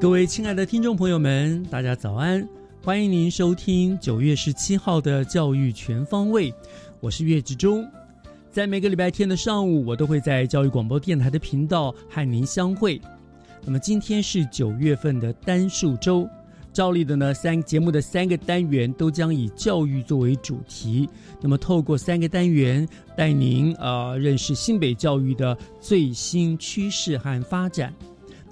各位亲爱的听众朋友们，大家早安！欢迎您收听九月十七号的教育全方位，我是岳志忠。在每个礼拜天的上午，我都会在教育广播电台的频道和您相会。那么今天是九月份的单数周，照例的呢，三节目的三个单元都将以教育作为主题。那么透过三个单元，带您呃认识新北教育的最新趋势和发展。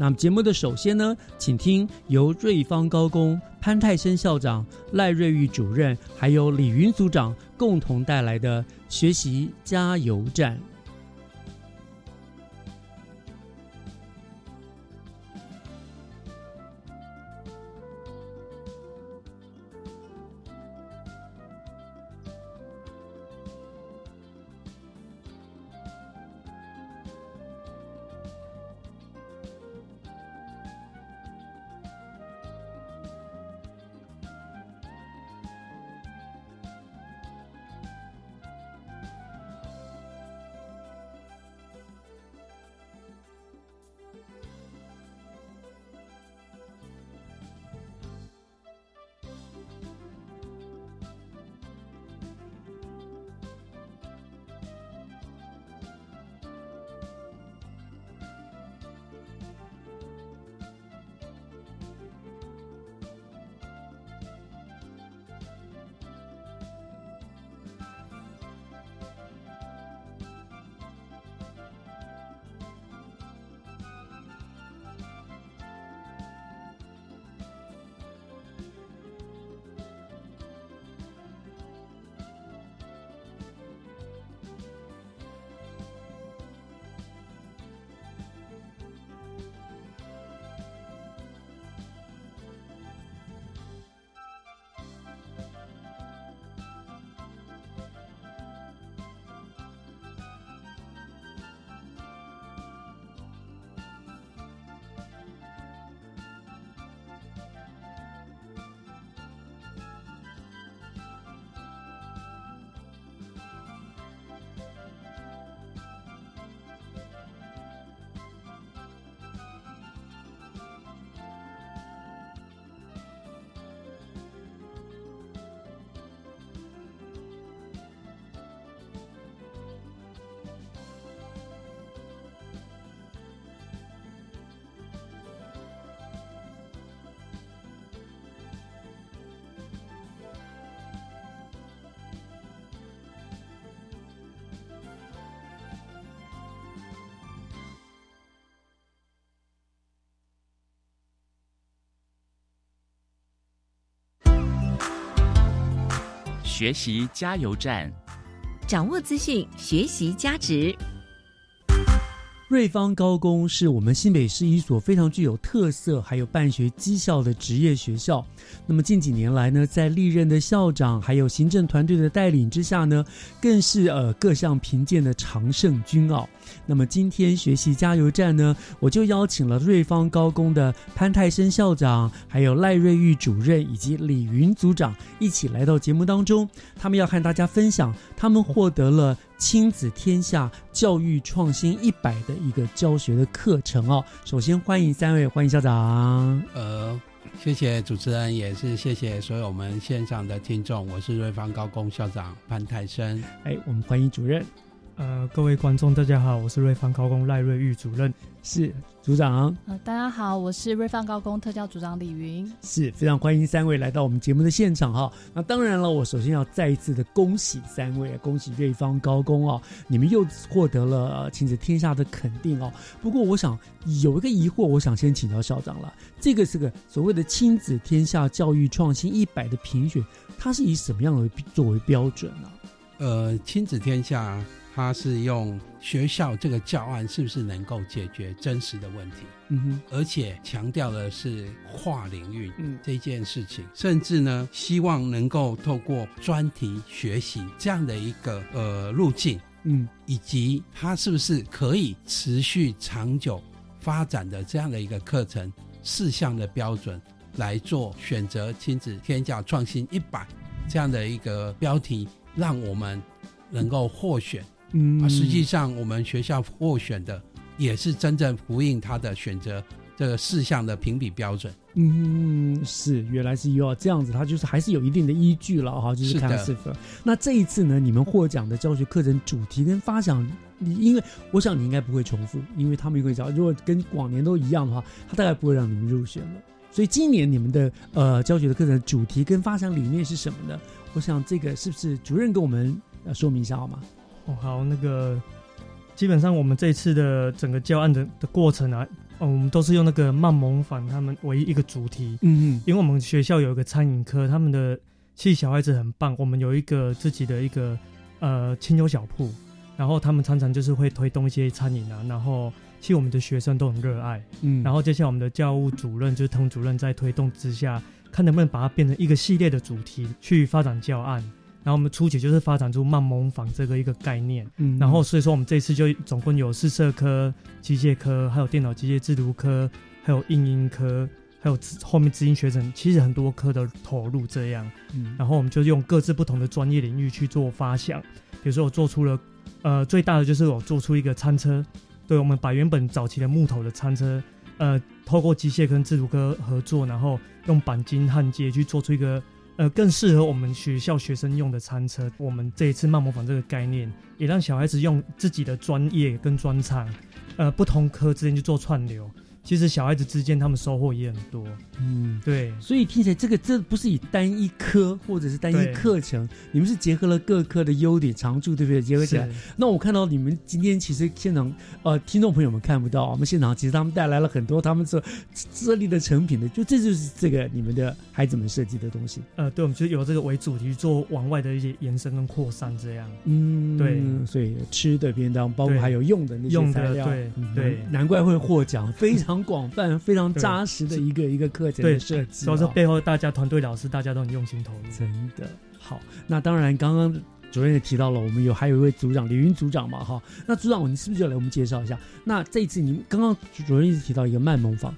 那么节目的首先呢，请听由瑞芳高工潘泰生校长、赖瑞玉主任，还有李云组长共同带来的学习加油站。学习加油站，掌握资讯，学习加值。瑞芳高工是我们新北市一所非常具有特色，还有办学绩效的职业学校。那么近几年来呢，在历任的校长还有行政团队的带领之下呢，更是呃各项评鉴的常胜军哦。那么今天学习加油站呢，我就邀请了瑞芳高工的潘泰生校长，还有赖瑞玉主任以及李云组长一起来到节目当中，他们要和大家分享他们获得了亲子天下教育创新一百的一个教学的课程哦。首先欢迎三位，欢迎校长。呃，谢谢主持人，也是谢谢所有我们线上的听众。我是瑞芳高工校长潘泰生。哎，我们欢迎主任。呃，各位观众，大家好，我是瑞芳高工赖瑞玉主任，是组长。呃，大家好，我是瑞芳高工特教组长李云，是非常欢迎三位来到我们节目的现场哈。那当然了，我首先要再一次的恭喜三位，恭喜瑞芳高工哦，你们又获得了亲子天下的肯定哦。不过，我想有一个疑惑，我想先请教校长了，这个是个所谓的亲子天下教育创新一百的评选，它是以什么样的作为标准呢？呃，亲子天下。他是用学校这个教案是不是能够解决真实的问题？嗯哼，而且强调的是跨领域嗯这件事情，甚至呢，希望能够透过专题学习这样的一个呃路径，嗯，以及它是不是可以持续长久发展的这样的一个课程四项的标准来做选择，亲子天价创新一百这样的一个标题，让我们能够获选。嗯，啊，实际上我们学校获选的也是真正呼应他的选择这个事项的评比标准。嗯，是，原来是要这样子，它就是还是有一定的依据了哈，就是看是否。那这一次呢，你们获奖的教学课程主题跟发想，你因为我想你应该不会重复，因为他们会讲，如果跟往年都一样的话，他大概不会让你们入选了。所以今年你们的呃教学的课程主题跟发想理念是什么呢？我想这个是不是主任跟我们呃说明一下好吗？哦，好，那个基本上我们这次的整个教案的的过程啊，哦，我们都是用那个慢萌坊他们为一个主题，嗯嗯，因为我们学校有一个餐饮科，他们的其实小孩子很棒，我们有一个自己的一个呃清幽小铺，然后他们常常就是会推动一些餐饮啊，然后其实我们的学生都很热爱，嗯，然后接下来我们的教务主任就是滕主任在推动之下，看能不能把它变成一个系列的主题去发展教案。然后我们初期就是发展出慢模仿这个一个概念，嗯，然后所以说我们这次就总共有四社科、机械科，还有电脑机械制图科，还有应音科，还有后面资音学程，其实很多科的投入这样，嗯，然后我们就用各自不同的专业领域去做发想，比如说我做出了，呃，最大的就是我做出一个餐车，对，我们把原本早期的木头的餐车，呃，透过机械跟制图科合作，然后用钣金焊接去做出一个。呃，更适合我们学校学生用的餐车。我们这一次慢模仿这个概念，也让小孩子用自己的专业跟专长，呃，不同科之间去做串流。其实小孩子之间他们收获也很多，嗯，对，所以听起来这个这不是以单一科或者是单一课程，你们是结合了各科的优点长处，对不对？结合起来。那我看到你们今天其实现场呃，听众朋友们看不到，我们现场其实他们带来了很多他们这设立的成品的，就这就是这个你们的孩子们设计的东西。呃，对，我们就有这个为主题做往外的一些延伸跟扩散，这样。嗯，对，所以吃的便当，包括还有用的那些材料，对对，难怪会获奖，非常。广泛、非常扎实的一个一个课程的设计，所以说背后大家团队老师大家都很用心投入。真的好，那当然，刚刚主任也提到了，我们有还有一位组长李云组长嘛，哈。那组长，你是不是就来我们介绍一下？那这一次你刚刚主任一直提到一个慢模仿，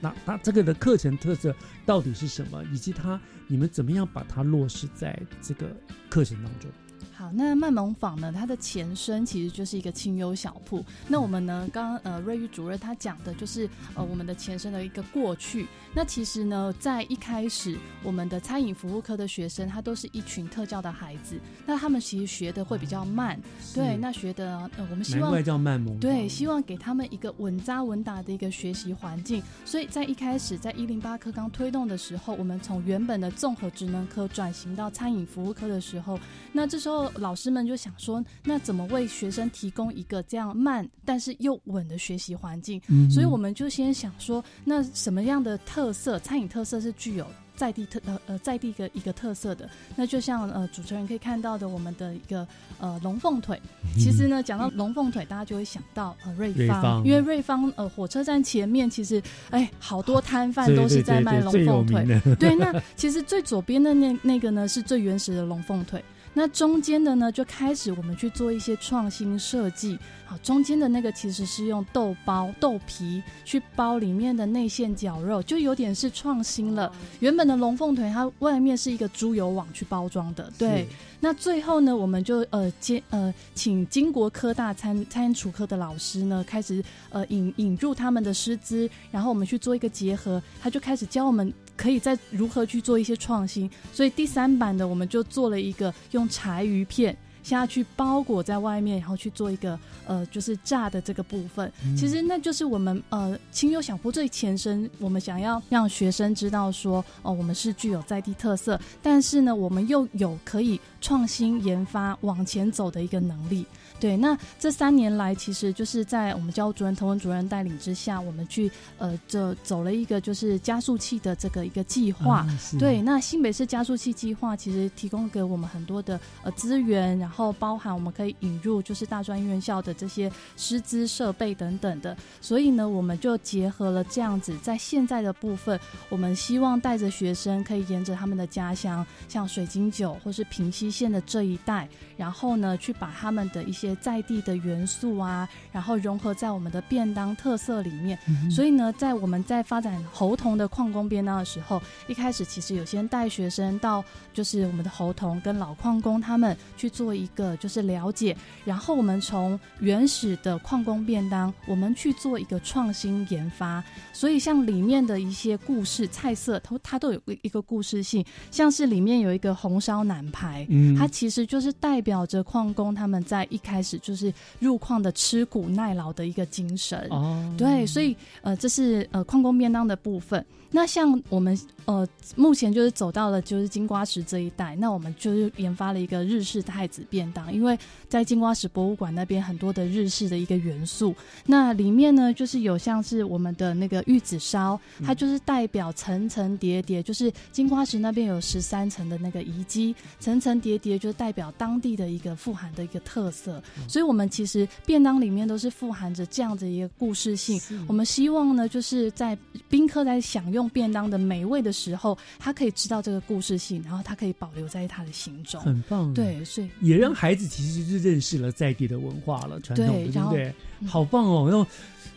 那那这个的课程特色到底是什么？以及他你们怎么样把它落实在这个课程当中？好，那慢萌坊呢？它的前身其实就是一个清幽小铺。那我们呢，刚刚呃瑞玉主任他讲的就是呃我们的前身的一个过去。那其实呢，在一开始，我们的餐饮服务科的学生，他都是一群特教的孩子。那他们其实学的会比较慢，对，那学的呃我们希望叫慢萌，对，希望给他们一个稳扎稳打的一个学习环境。所以在一开始，在一零八课刚推动的时候，我们从原本的综合职能科转型到餐饮服务科的时候，那这时候。老师们就想说，那怎么为学生提供一个这样慢但是又稳的学习环境？所以我们就先想说，那什么样的特色，餐饮特色是具有在地特呃呃在地的一个特色的？那就像呃主持人可以看到的，我们的一个呃龙凤腿。其实呢，讲到龙凤腿，大家就会想到呃瑞芳，因为瑞芳呃火车站前面其实哎好多摊贩 都是在卖龙凤腿。对，那其实最左边的那那个呢是最原始的龙凤腿。那中间的呢，就开始我们去做一些创新设计。好，中间的那个其实是用豆包、豆皮去包里面的内馅绞肉，就有点是创新了。原本的龙凤腿，它外面是一个猪油网去包装的。对。那最后呢，我们就呃接呃请金国科大餐餐厨科的老师呢，开始呃引引入他们的师资，然后我们去做一个结合，他就开始教我们可以再如何去做一些创新。所以第三版的我们就做了一个用柴鱼片。下去包裹在外面，然后去做一个呃，就是炸的这个部分。其实那就是我们呃，清幽小铺最前身，我们想要让学生知道说，哦，我们是具有在地特色，但是呢，我们又有可以创新研发往前走的一个能力。对，那这三年来，其实就是在我们教务主任、滕文主任带领之下，我们去呃，这走了一个就是加速器的这个一个计划。对，那新北市加速器计划其实提供给我们很多的呃资源，然后包含我们可以引入就是大专院校的这些师资设备等等的。所以呢，我们就结合了这样子，在现在的部分，我们希望带着学生可以沿着他们的家乡，像水晶酒或是平溪县的这一带，然后呢，去把他们的一些在地的元素啊，然后融合在我们的便当特色里面。所以呢，在我们在发展猴童的矿工便当的时候，一开始其实有先带学生到就是我们的猴童跟老矿工他们去做一个就是了解，然后我们从原始的矿工便当，我们去做一个创新研发。所以像里面的一些故事菜色，它它都有一个故事性，像是里面有一个红烧腩排，它其实就是代表着矿工他们在一开始就是入矿的吃苦耐劳的一个精神。哦，对，所以呃，这是呃矿工便当的部分。那像我们呃，目前就是走到了就是金瓜石这一带，那我们就是研发了一个日式太子便当，因为在金瓜石博物馆那边很多的日式的一个元素，那里面呢就是有像是我们的那个玉子烧，它就是代表层层叠叠，就是金瓜石那边有十三层的那个遗迹，层层叠叠就是代表当地的一个富含的一个特色，所以我们其实便当里面都是富含着这样的一个故事性，我们希望呢就是在宾客在享用。便当的美味的时候，他可以知道这个故事性，然后他可以保留在他的心中，很棒。对，所以也让孩子其实就是认识了在地的文化了，传统的，对不对？好棒哦！然后。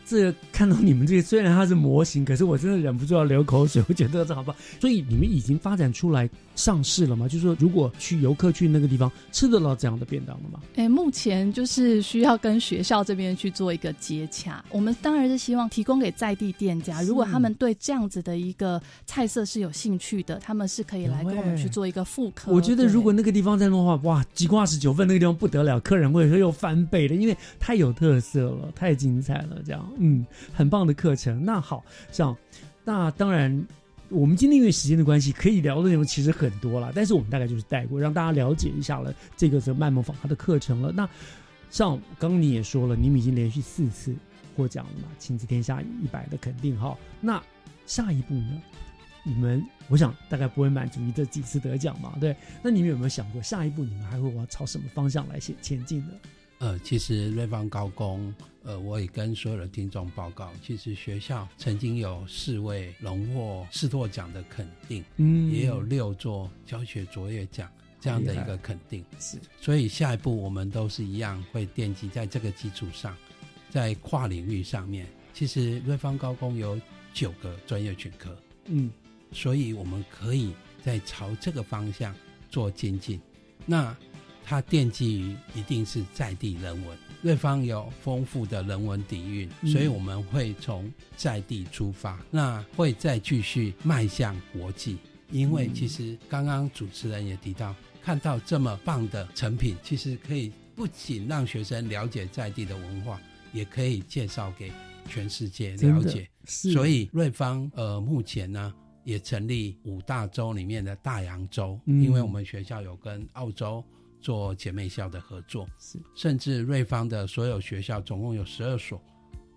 这看到你们这些，虽然它是模型，可是我真的忍不住要流口水。我觉得这好棒，所以你们已经发展出来上市了吗？就是说，如果去游客去那个地方吃得到这样的便当了吗？哎，目前就是需要跟学校这边去做一个接洽。我们当然是希望提供给在地店家，如果他们对这样子的一个菜色是有兴趣的，他们是可以来跟我们去做一个复刻。我觉得如果那个地方在弄的话，哇，鸡瓜十九份那个地方不得了，客人会说又翻倍的，因为太有特色了，太精彩了，这样。嗯，很棒的课程。那好，这样，那当然，我们今天因为时间的关系，可以聊的内容其实很多了。但是我们大概就是带过，让大家了解一下了这个是卖萌坊它的课程了。那像刚刚你也说了，你们已经连续四次获奖了嘛？亲子天下一百的肯定哈。那下一步呢？你们我想大概不会满足于这几次得奖嘛？对。那你们有没有想过，下一步你们还会往朝什么方向来前前进呢？呃，其实瑞芳高工，呃，我也跟所有的听众报告，其实学校曾经有四位荣获视拓奖的肯定，嗯，也有六座教学卓越奖这样的一个肯定，是。所以下一步我们都是一样会奠基在这个基础上，在跨领域上面，其实瑞芳高工有九个专业群科，嗯，所以我们可以在朝这个方向做精进。那它奠基于一定是在地人文，瑞芳有丰富的人文底蕴，所以我们会从在地出发，那会再继续迈向国际。因为其实刚刚主持人也提到，看到这么棒的成品，其实可以不仅让学生了解在地的文化，也可以介绍给全世界了解。所以瑞芳呃目前呢也成立五大洲里面的大洋洲，因为我们学校有跟澳洲。做姐妹校的合作，是甚至瑞芳的所有学校总共有十二所，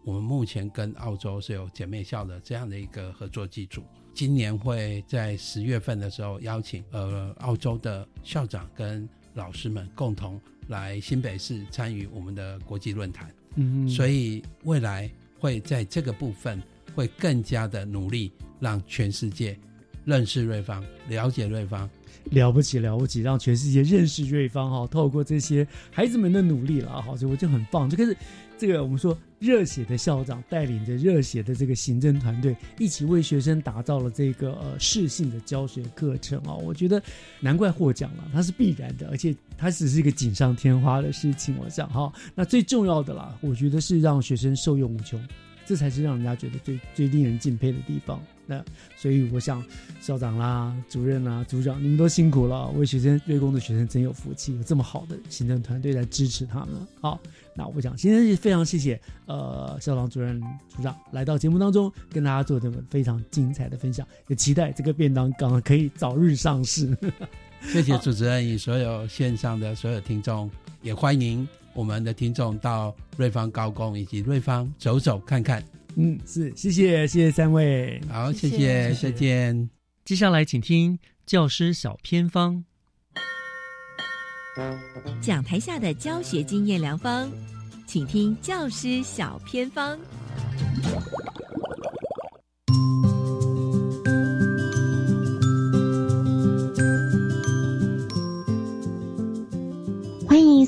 我们目前跟澳洲是有姐妹校的这样的一个合作基础。今年会在十月份的时候邀请呃澳洲的校长跟老师们共同来新北市参与我们的国际论坛。嗯，所以未来会在这个部分会更加的努力，让全世界认识瑞芳、了解瑞芳，了不起了不起，让全世界认识瑞芳哈。透过这些孩子们的努力了哈，所以我就很棒。这个是这个我们说热血的校长带领着热血的这个行政团队，一起为学生打造了这个呃适性的教学课程啊。我觉得难怪获奖了，它是必然的，而且它只是一个锦上添花的事情。我想哈，那最重要的啦，我觉得是让学生受用无穷。这才是让人家觉得最最令人敬佩的地方。那所以我想，校长啦、主任啦、组长，你们都辛苦了，为学生瑞工的学生真有福气，有这么好的行政团队来支持他们。好，那我想今天是非常谢谢呃校长、主任、组长来到节目当中，跟大家做这么非常精彩的分享，也期待这个便当刚可以早日上市。谢谢主持人与所有线上的所有听众，也欢迎。我们的听众到瑞芳高工以及瑞芳走走看看。嗯，是，谢谢，谢谢三位。好，谢谢，再见。接下来请听教师小偏方，讲台下的教学经验良方，请听教师小偏方。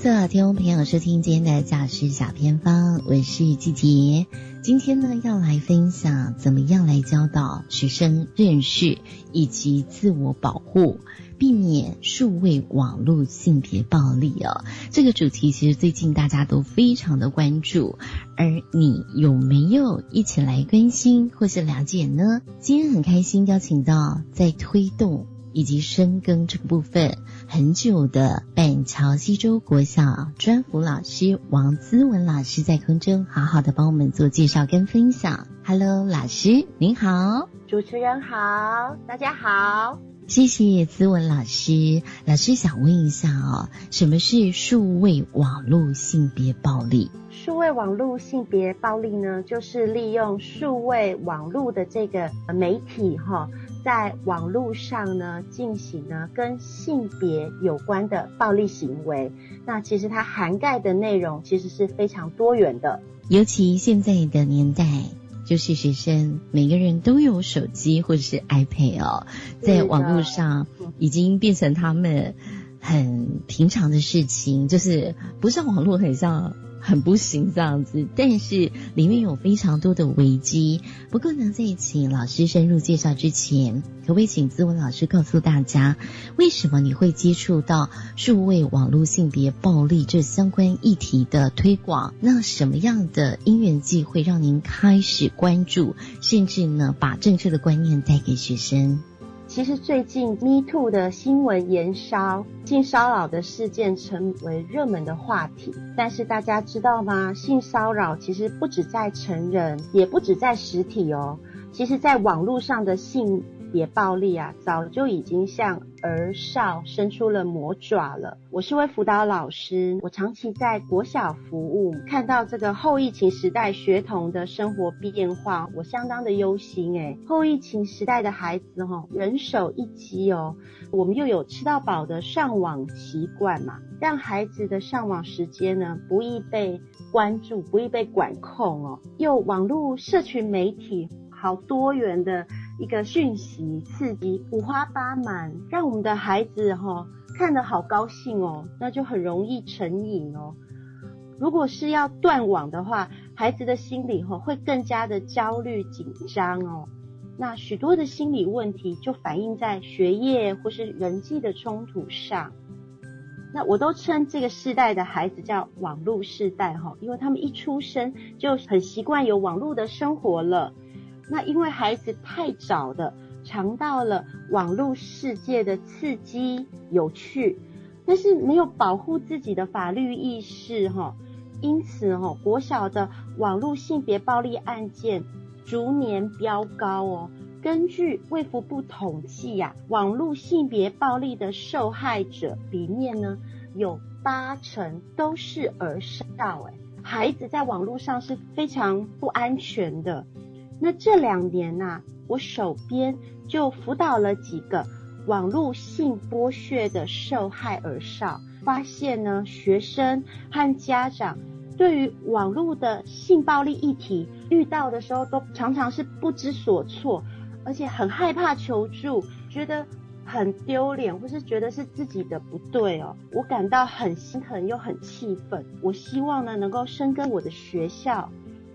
欢迎所有听众朋友收听今天的教师小偏方，我是季杰。今天呢，要来分享怎么样来教导学生认识以及自我保护，避免数位网络性别暴力哦。这个主题其实最近大家都非常的关注，而你有没有一起来关心或是了解呢？今天很开心邀请到在推动。以及深耕这个部分很久的板桥西洲国小专辅老师王姿文老师在空中好好的帮我们做介绍跟分享。Hello，老师您好，主持人好，大家好，谢谢姿文老师。老师想问一下哦，什么是数位网络性别暴力？数位网络性别暴力呢，就是利用数位网络的这个媒体哈。在网络上呢，进行呢跟性别有关的暴力行为，那其实它涵盖的内容其实是非常多元的。尤其现在的年代，就是学生每个人都有手机或者是 iPad 哦，在网络上已经变成他们很平常的事情，就是不上网络很像。很不行这样子，但是里面有非常多的危机。不过呢，在请老师深入介绍之前，可不可以请自文老师告诉大家，为什么你会接触到数位网络性别暴力这相关议题的推广？那什么样的因缘际会让您开始关注，甚至呢，把正确的观念带给学生？其实最近 Me Too 的新闻延烧，性骚扰的事件成为热门的话题。但是大家知道吗？性骚扰其实不止在成人，也不止在实体哦。其实，在网络上的性。也暴力啊，早就已经向儿少伸出了魔爪了。我是位辅导老师，我长期在国小服务，看到这个后疫情时代学童的生活变化，我相当的忧心诶。后疫情时代的孩子哈，人手一机哦，我们又有吃到饱的上网习惯嘛，让孩子的上网时间呢不易被关注，不易被管控哦。又网络社群媒体好多元的。一个讯息刺激五花八门，让我们的孩子哈看得好高兴哦，那就很容易成瘾哦。如果是要断网的话，孩子的心理哈会更加的焦虑紧张哦。那许多的心理问题就反映在学业或是人际的冲突上。那我都称这个世代的孩子叫网络世代哈，因为他们一出生就很习惯有网络的生活了。那因为孩子太早的尝到了网络世界的刺激有趣，但是没有保护自己的法律意识哈，因此哈国小的网络性别暴力案件逐年飙高哦。根据卫福部统计呀，网络性别暴力的受害者里面呢，有八成都是儿少哎，孩子在网络上是非常不安全的。那这两年呐，我手边就辅导了几个网络性剥削的受害儿少，发现呢，学生和家长对于网络的性暴力议题遇到的时候，都常常是不知所措，而且很害怕求助，觉得很丢脸，或是觉得是自己的不对哦，我感到很心疼又很气愤。我希望呢，能够深耕我的学校，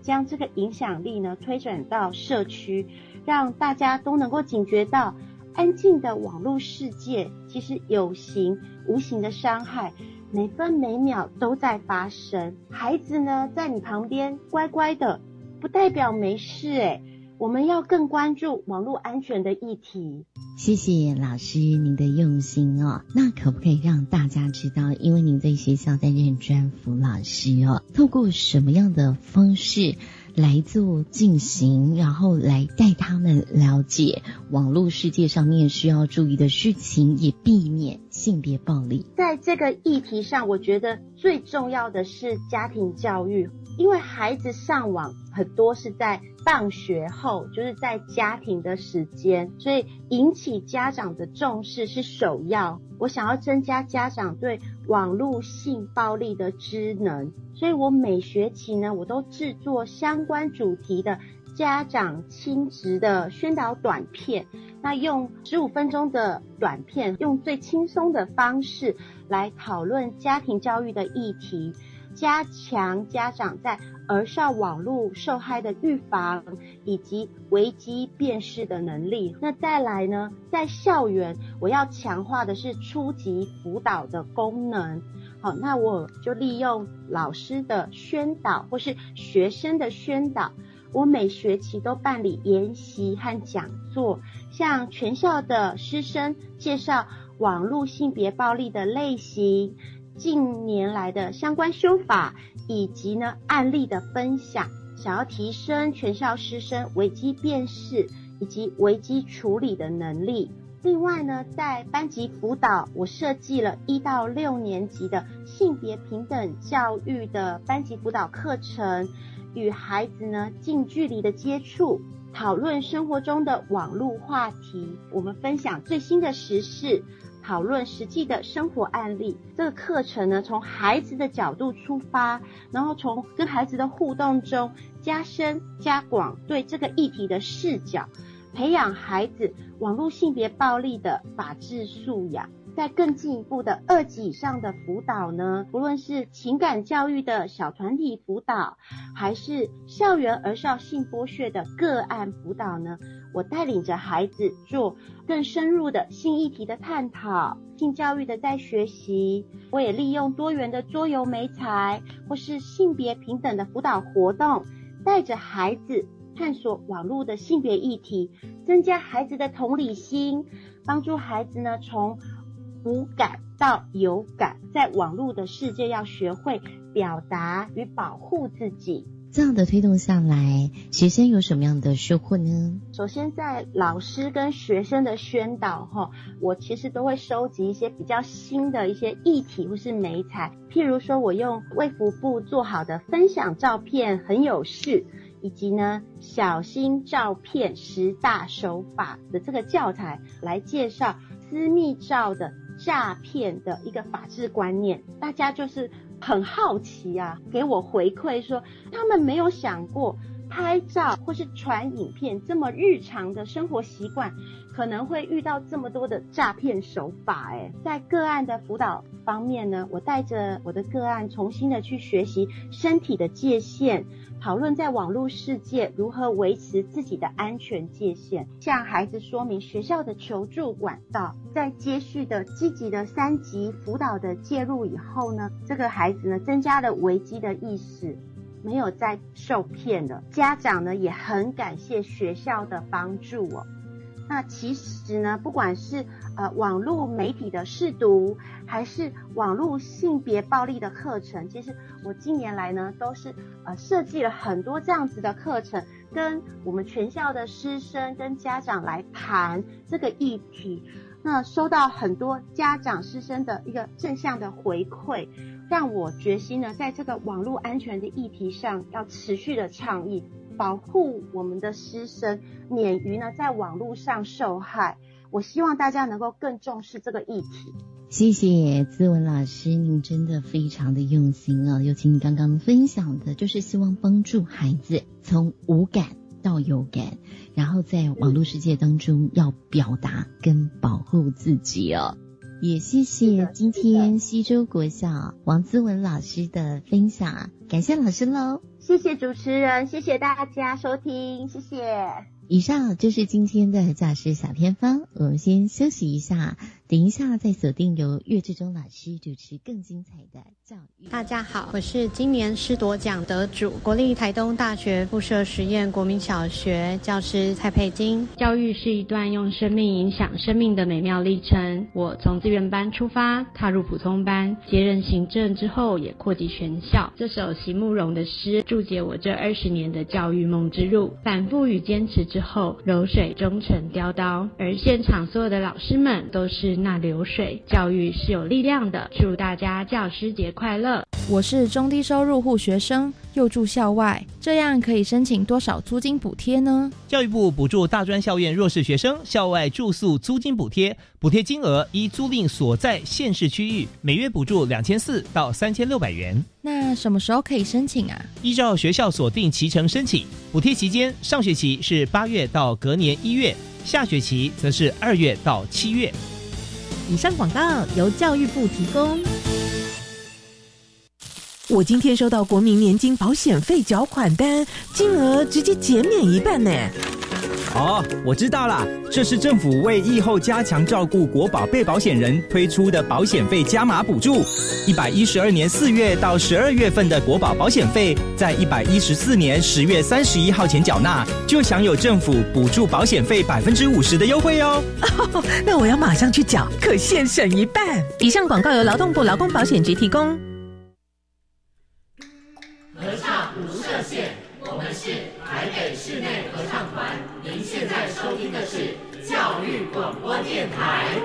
将这个影响力呢推转到社区，让大家都能够警觉到，安静的网络世界其实有形无形的伤害，每分每秒都在发生。孩子呢，在你旁边乖乖的，不代表没事诶我们要更关注网络安全的议题。谢谢老师您的用心哦。那可不可以让大家知道，因为您在学校担任专辅老师哦，透过什么样的方式来做进行，然后来带他们了解网络世界上面需要注意的事情，也避免性别暴力。在这个议题上，我觉得最重要的是家庭教育，因为孩子上网很多是在。放学后就是在家庭的时间，所以引起家长的重视是首要。我想要增加家长对网络性暴力的知能，所以我每学期呢，我都制作相关主题的家长亲职的宣导短片。那用十五分钟的短片，用最轻松的方式来讨论家庭教育的议题。加强家长在儿少网络受害的预防以及危机辨识的能力。那再来呢，在校园我要强化的是初级辅导的功能。好，那我就利用老师的宣导或是学生的宣导，我每学期都办理研习和讲座，向全校的师生介绍网络性别暴力的类型。近年来的相关修法以及呢案例的分享，想要提升全校师生危机辨识以及危机处理的能力。另外呢，在班级辅导，我设计了一到六年级的性别平等教育的班级辅导课程，与孩子呢近距离的接触，讨论生活中的网络话题。我们分享最新的时事。讨论实际的生活案例，这个课程呢，从孩子的角度出发，然后从跟孩子的互动中加深加广对这个议题的视角，培养孩子网络性别暴力的法治素养。在更进一步的二级以上的辅导呢，不论是情感教育的小团体辅导，还是校园儿少性剥削的个案辅导呢，我带领着孩子做更深入的性议题的探讨，性教育的在学习。我也利用多元的桌游媒材，或是性别平等的辅导活动，带着孩子探索网络的性别议题，增加孩子的同理心，帮助孩子呢从。无感到有感，在网络的世界要学会表达与保护自己。这样的推动下来，学生有什么样的收获呢？首先，在老师跟学生的宣导哈，我其实都会收集一些比较新的一些议题或是美彩，譬如说我用卫福部做好的分享照片很有事，以及呢小心照片十大手法的这个教材来介绍私密照的。诈骗的一个法治观念，大家就是很好奇啊，给我回馈说他们没有想过拍照或是传影片这么日常的生活习惯，可能会遇到这么多的诈骗手法。哎，在个案的辅导方面呢，我带着我的个案重新的去学习身体的界限。讨论在网络世界如何维持自己的安全界限，向孩子说明学校的求助管道。在接续的积极的三级辅导的介入以后呢，这个孩子呢增加了危机的意识，没有再受骗了。家长呢也很感谢学校的帮助哦。那其实呢，不管是呃网络媒体的试读，还是网络性别暴力的课程，其实我近年来呢都是呃设计了很多这样子的课程，跟我们全校的师生跟家长来谈这个议题。那收到很多家长师生的一个正向的回馈，让我决心呢在这个网络安全的议题上要持续的倡议。保护我们的师生免于呢在网络上受害，我希望大家能够更重视这个议题。谢谢资文老师，您真的非常的用心啊！尤其你刚刚分享的，就是希望帮助孩子从无感。到有感，然后在网络世界当中要表达跟保护自己哦。也谢谢今天西周国小王姿文老师的分享，感谢老师喽！谢谢主持人，谢谢大家收听，谢谢。以上就是今天的教师小偏方，我们先休息一下。等一下，再锁定由岳志忠老师主持更精彩的教育。大家好，我是今年师铎奖得主，国立台东大学附设实验国民小学教师蔡佩金。教育是一段用生命影响生命的美妙历程。我从资源班出发，踏入普通班，接任行政之后，也扩及全校。这首席慕容的诗，注解我这二十年的教育梦之路。反复与坚持之后，柔水终成雕刀。而现场所有的老师们，都是。那流水教育是有力量的，祝大家教师节快乐！我是中低收入户学生，又住校外，这样可以申请多少租金补贴呢？教育部补助大专校院弱势学生校外住宿租金补贴，补贴金额依租赁所在县市区域，每月补助两千四到三千六百元。那什么时候可以申请啊？依照学校锁定期程申请，补贴期间上学期是八月到隔年一月，下学期则是二月到七月。以上广告由教育部提供。我今天收到国民年金保险费缴款单，金额直接减免一半呢。哦，我知道了，这是政府为疫后加强照顾国保被保险人推出的保险费加码补助。一百一十二年四月到十二月份的国保保险费，在一百一十四年十月三十一号前缴纳，就享有政府补助保险费百分之五十的优惠哦。那我要马上去缴，可现省一半。以上广告由劳动部劳工保险局提供。合唱无设限，我们是台北室内合唱团。您现在收听的是教育广播电台。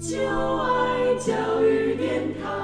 就爱教育电台。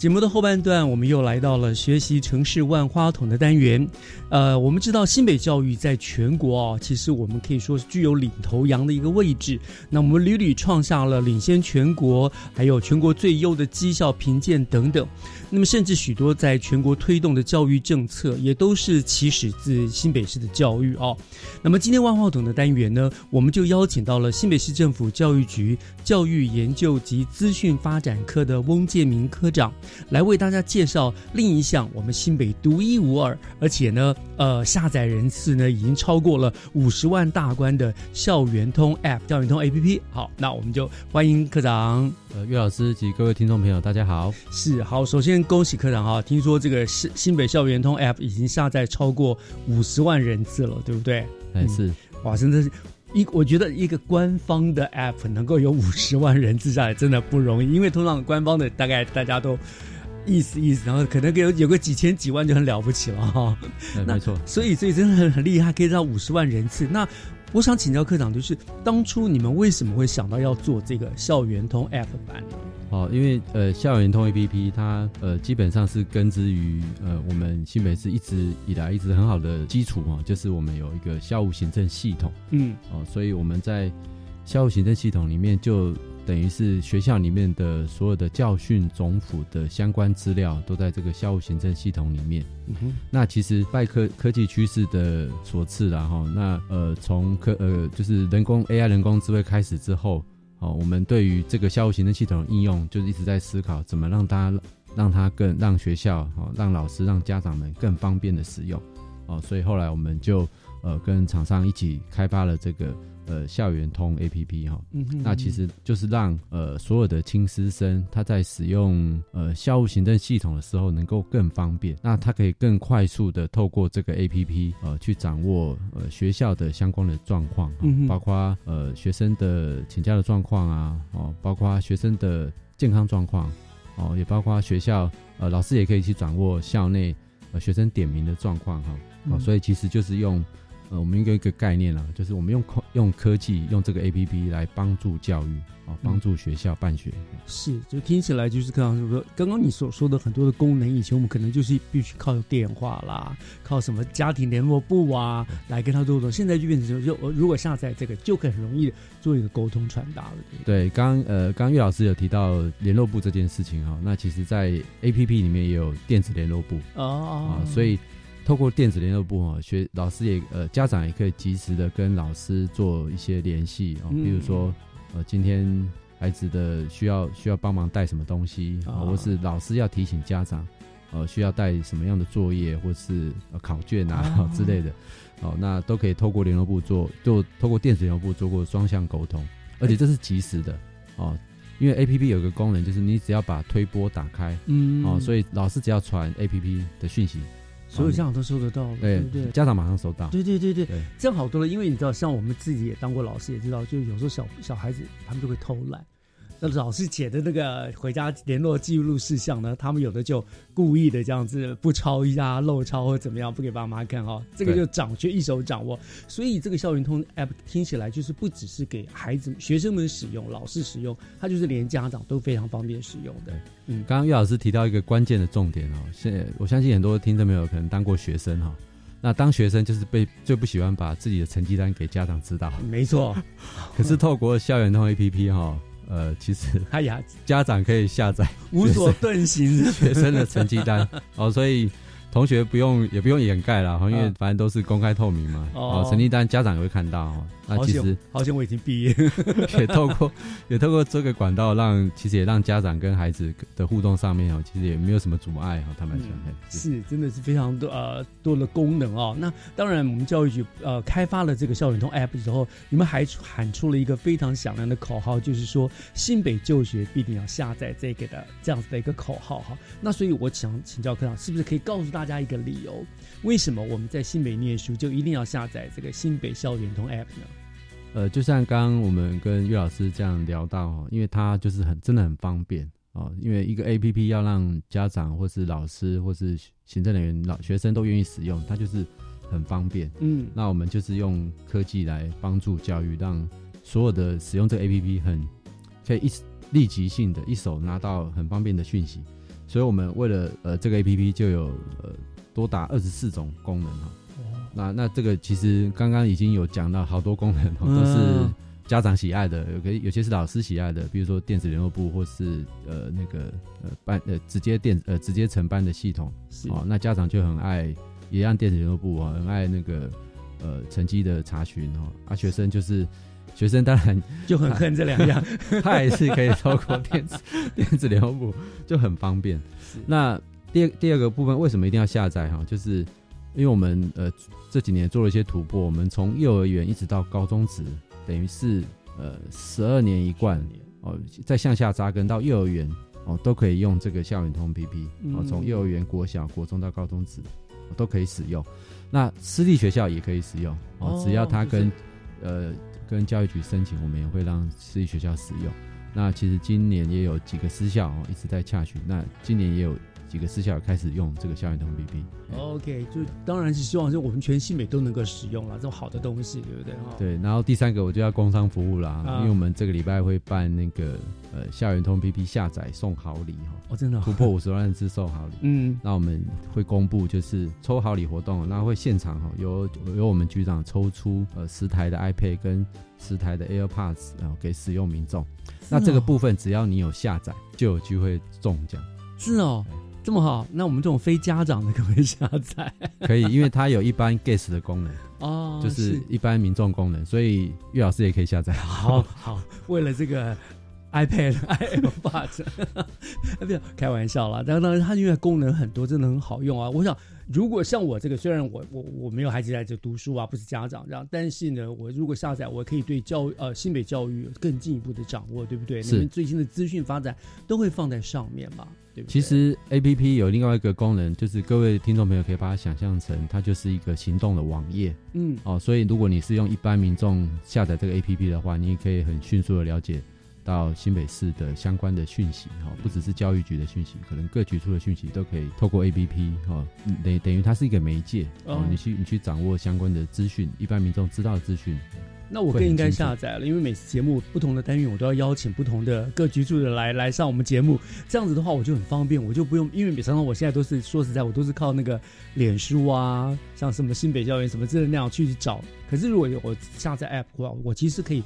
节目的后半段，我们又来到了学习城市万花筒的单元。呃，我们知道新北教育在全国啊，其实我们可以说是具有领头羊的一个位置。那我们屡屡创下了领先全国，还有全国最优的绩效评鉴等等。那么，甚至许多在全国推动的教育政策，也都是起始自新北市的教育哦。那么，今天万花筒的单元呢，我们就邀请到了新北市政府教育局教育研究及资讯发展科的翁建明科长。来为大家介绍另一项我们新北独一无二，而且呢，呃，下载人次呢已经超过了五十万大关的校园通 App，校园通 APP。好，那我们就欢迎科长，呃，岳老师及各位听众朋友，大家好。是好，首先恭喜科长哈，听说这个新新北校园通 App 已经下载超过五十万人次了，对不对？哎，是，哇，真的是。一，我觉得一个官方的 App 能够有五十万人次下来，真的不容易。因为通常官方的大概大家都意思意思，然后可能有有个几千几万就很了不起了哈。没错，所以所以真的很很厉害，可以到五十万人次。那我想请教科长，就是当初你们为什么会想到要做这个校园通 App 版呢？哦，因为呃，校园通 A P P 它呃基本上是根植于呃我们新北市一直以来一直很好的基础嘛，就是我们有一个校务行政系统，嗯，哦，所以我们在校务行政系统里面就等于是学校里面的所有的教训总府的相关资料都在这个校务行政系统里面。那其实拜科科技趋势的所赐然后那呃从科呃就是人工 A I 人工智慧开始之后。哦，我们对于这个校务行政系统应用，就是一直在思考怎么让大家让它更让学校哦，让老师让家长们更方便的使用。哦，所以后来我们就呃跟厂商一起开发了这个呃校园通 A P P 哈，那其实就是让呃所有的亲师生他在使用呃校务行政系统的时候能够更方便，那他可以更快速的透过这个 A P P 呃去掌握呃学校的相关的状况，包括呃学生的请假的状况啊，哦，包括学生的健康状况，哦，也包括学校呃老师也可以去掌握校内呃学生点名的状况哈，哦，所以其实就是用。呃，我们应该一个概念啊，就是我们用科用科技用这个 A P P 来帮助教育啊，帮助学校办学。是，就听起来就是刚刚说，刚刚你所说的很多的功能，以前我们可能就是必须靠电话啦，靠什么家庭联络部啊来跟他沟通，现在就变成就如果下载这个，就很容易做一个沟通传达了。对，刚呃，刚岳老师有提到联络部这件事情哈，那其实在 A P P 里面也有电子联络部哦，啊，所以。透过电子联络部哈，学老师也呃家长也可以及时的跟老师做一些联系哦，比如说呃今天孩子的需要需要帮忙带什么东西啊，或是老师要提醒家长呃需要带什么样的作业或是考卷啊 之类的，哦那都可以透过联络部做，就透过电子联络部做过双向沟通，而且这是及时的哦，因为 A P P 有个功能就是你只要把推波打开，嗯。哦，所以老师只要传 A P P 的讯息。所有家长都收得到，对对，家长马上收到，对对对对，这样好多了。因为你知道，像我们自己也当过老师，也知道，就有时候小小孩子他们就会偷懒。那老师写的那个回家联络记录事项呢？他们有的就故意的这样子不抄一下、漏抄或怎么样，不给爸妈看哈。这个就掌学一手掌握。所以这个校园通 App 听起来就是不只是给孩子、学生们使用、老师使用，它就是连家长都非常方便使用的。嗯，刚刚岳老师提到一个关键的重点哦，现在我相信很多听众朋友可能当过学生哈。那当学生就是被最不喜欢把自己的成绩单给家长知道。没错。可是透过校园通 APP 哈。呃，其实，哎呀，家长可以下载 无所遁形学生的成绩单 哦，所以。同学不用也不用掩盖了，因为反正都是公开透明嘛。哦，成绩单家长也会看到哦。那其实好像我已经毕业，也透过也透过这个管道，让其实也让家长跟孩子的互动上面哦，其实也没有什么阻碍哈。他们讲是真的是非常多呃多的功能哦。那当然，我们教育局呃开发了这个校园通 App 之后，你们还喊出了一个非常响亮的口号，就是说新北就学必定要下载这个的这样子的一个口号哈。那所以我想请教科长，是不是可以告诉大家一个理由，为什么我们在新北念书就一定要下载这个新北校园通 App 呢？呃，就像刚刚我们跟岳老师这样聊到哦，因为它就是很真的很方便哦。因为一个 A P P 要让家长或是老师或是行政人员、老学生都愿意使用，它就是很方便。嗯，那我们就是用科技来帮助教育，让所有的使用这个 A P P 很可以一立即性的一手拿到很方便的讯息。所以我们为了呃这个 A P P 就有呃多达二十四种功能哈。那那这个其实刚刚已经有讲到好多功能，哦都是家长喜爱的，有个有些是老师喜爱的，比如说电子联络簿或是呃那个呃班呃直接电呃直接承办的系统，哦，那家长就很爱也让电子联络簿啊，很爱那个呃成绩的查询哦，啊学生就是学生当然 就很恨这两样，他也是可以透过电子 电子联络簿就很方便。那第二第二个部分为什么一定要下载哈？就是因为我们呃这几年做了一些突破，我们从幼儿园一直到高中职，等于是呃十二年一贯哦，再向下扎根到幼儿园哦，都可以用这个校园通 APP 哦，从幼儿园、国小、国中到高中职都可以使用。那私立学校也可以使用哦，只要他跟呃跟教育局申请，我们也会让私立学校使用。那其实今年也有几个私校哦一直在洽询，那今年也有。几个私校开始用这个校园通 PP。OK，就当然是希望说我们全新美都能够使用了这种好的东西，对不对？对。然后第三个我就要工商服务啦，因为我们这个礼拜会办那个呃校园通 PP 下载送好礼哈。哦，真的突破五十万次送好礼。嗯。那我们会公布就是抽好礼活动，那会现场哈由由我们局长抽出呃十台的 iPad 跟十台的 AirPods，然后给使用民众。那这个部分只要你有下载，就有机会中奖。是哦。这么好，那我们这种非家长的可不可以下载？可以，因为它有一般 guess 的功能 哦，就是一般民众功能，所以岳老师也可以下载。好好，为了这个 iPad、iPad，不是开玩笑啦。但当然，它因为功能很多，真的很好用啊。我想如果像我这个，虽然我我我没有孩子在这读书啊，不是家长这样，但是呢，我如果下载，我可以对教呃新北教育更进一步的掌握，对不对？你们最新的资讯发展都会放在上面嘛，对不对？其实 A P P 有另外一个功能，就是各位听众朋友可以把它想象成，它就是一个行动的网页。嗯，哦，所以如果你是用一般民众下载这个 A P P 的话，你也可以很迅速的了解。到新北市的相关的讯息哈，不只是教育局的讯息，可能各局处的讯息都可以透过 A P P 哈，等等于它是一个媒介哦，你去你去掌握相关的资讯，一般民众知道的资讯。那我更应该下载了，因为每次节目不同的单元，我都要邀请不同的各局处的来来上我们节目。这样子的话，我就很方便，我就不用，因为比常常我现在都是说实在，我都是靠那个脸书啊，像什么新北教园什么之类那样去找。可是如果我下载 App 的话，我其实可以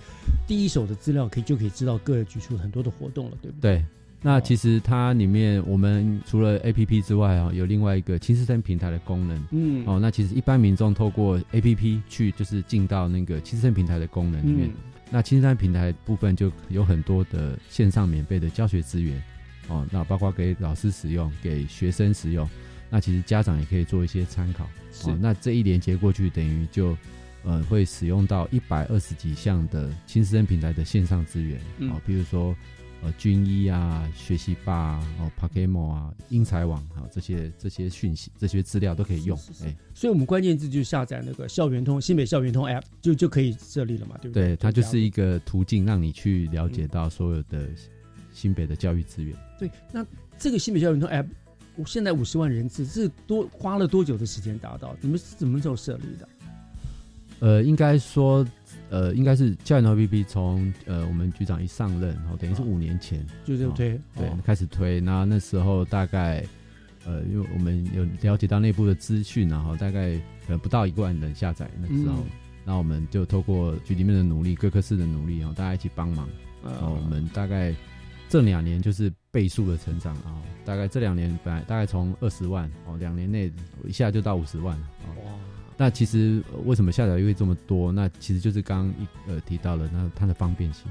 第一手的资料，可以就可以知道各局处很多的活动了，对不对？对。那其实它里面，我们除了 A P P 之外啊，有另外一个青师生平台的功能。嗯，哦，那其实一般民众透过 A P P 去，就是进到那个青师生平台的功能里面。那青师生平台部分就有很多的线上免费的教学资源。哦，那包括给老师使用，给学生使用。那其实家长也可以做一些参考。是。那这一连接过去，等于就呃会使用到一百二十几项的青师生平台的线上资源。哦，比如说。呃，军医啊，学习吧，哦 p o k e m o 啊，英才网啊，这些这些讯息、这些资料都可以用。哎，所以我们关键字就下载那个校园通新北校园通 App，就就可以设立了嘛，对不对？对，它就是一个途径，让你去了解到所有的新北的教育资源。对，那这个新北校园通 App，现在五十万人次是多花了多久的时间达到？你们是什么时候设立的？呃，应该说。呃，应该是教育 A P P 从呃我们局长一上任，然后等于是五年前就这样推，对，开始推。那那时候大概呃，因为我们有了解到内部的资讯，然后大概可能不到一万人下载那时候，那我们就透过局里面的努力，各科室的努力，然后大家一起帮忙，然后我们大概这两年就是倍数的成长啊，大概这两年本来大概从二十万哦，两年内一下就到五十万哇。那其实为什么下载会这么多？那其实就是刚刚一呃提到了，那它的方便性，